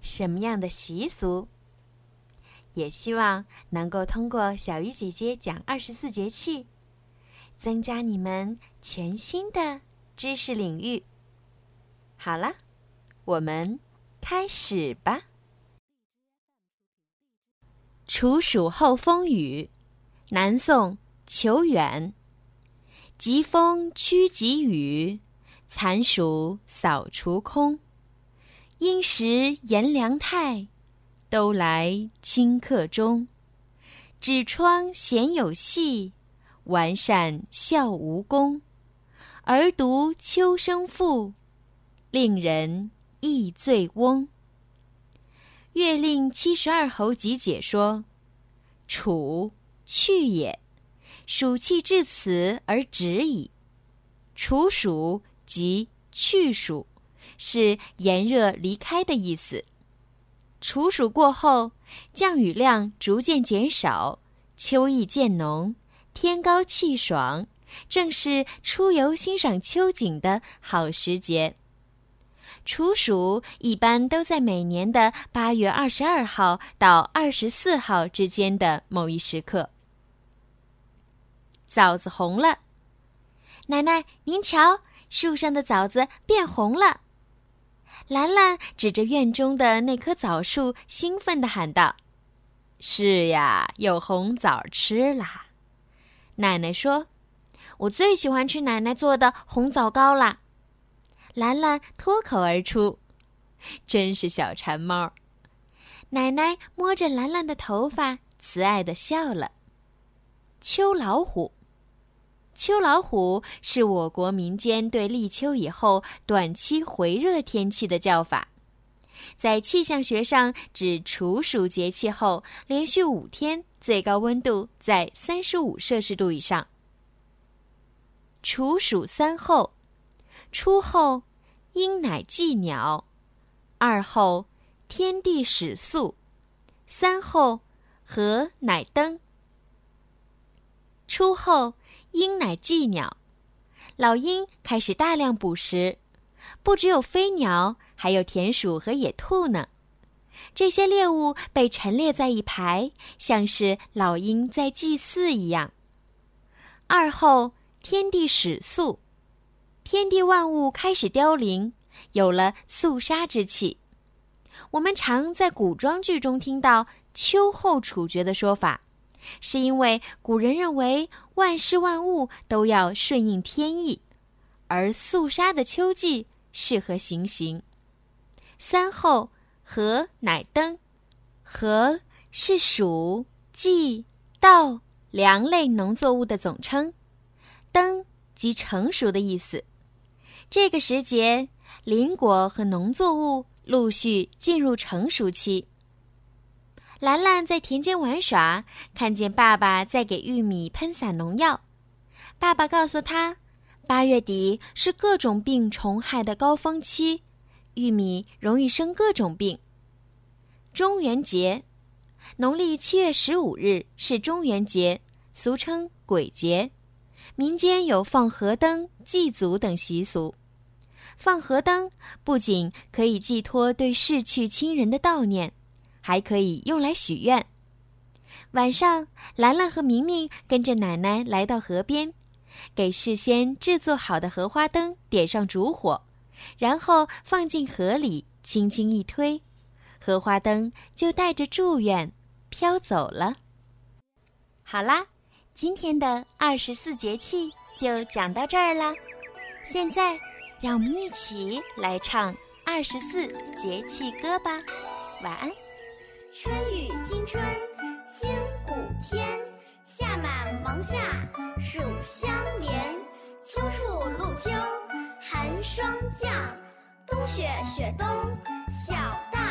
什么样的习俗？也希望能够通过小鱼姐姐讲二十四节气，增加你们全新的知识领域。好了，我们开始吧。处暑后风雨，南宋求远。疾风驱疾雨，残暑扫除空。因时炎凉太，都来顷刻中。纸窗闲有戏，完扇笑无功。儿读秋声赋，令人忆醉翁。《月令七十二候集解说：楚，去也，暑气至此而止矣。处暑即去暑。是炎热离开的意思。处暑过后，降雨量逐渐减少，秋意渐浓，天高气爽，正是出游欣赏秋景的好时节。处暑一般都在每年的八月二十二号到二十四号之间的某一时刻。枣子红了，奶奶，您瞧，树上的枣子变红了。兰兰指着院中的那棵枣树，兴奋地喊道：“是呀，有红枣吃啦！”奶奶说：“我最喜欢吃奶奶做的红枣糕啦。”兰兰脱口而出：“真是小馋猫！”奶奶摸着兰兰的头发，慈爱地笑了。秋老虎。秋老虎是我国民间对立秋以后短期回热天气的叫法，在气象学上指处暑节气后连续五天最高温度在三十五摄氏度以上。处暑三候：初候，鹰乃祭鸟；二候，天地始肃；三候，禾乃登。初候。鹰乃祭鸟，老鹰开始大量捕食，不只有飞鸟，还有田鼠和野兔呢。这些猎物被陈列在一排，像是老鹰在祭祀一样。二后，天地始肃，天地万物开始凋零，有了肃杀之气。我们常在古装剧中听到“秋后处决”的说法。是因为古人认为万事万物都要顺应天意，而肃杀的秋季适合行刑。三后，禾乃登，禾是黍、稷、稻粮类农作物的总称，登即成熟的意思。这个时节，林果和农作物陆续进入成熟期。兰兰在田间玩耍，看见爸爸在给玉米喷洒农药。爸爸告诉他，八月底是各种病虫害的高峰期，玉米容易生各种病。中元节，农历七月十五日是中元节，俗称鬼节。民间有放河灯、祭祖等习俗。放河灯不仅可以寄托对逝去亲人的悼念。还可以用来许愿。晚上，兰兰和明明跟着奶奶来到河边，给事先制作好的荷花灯点上烛火，然后放进河里，轻轻一推，荷花灯就带着祝愿飘走了。好啦，今天的二十四节气就讲到这儿了。现在，让我们一起来唱二十四节气歌吧。晚安。春雨惊春清谷天，夏满芒夏暑相连。秋处露秋寒霜降，冬雪雪冬小大。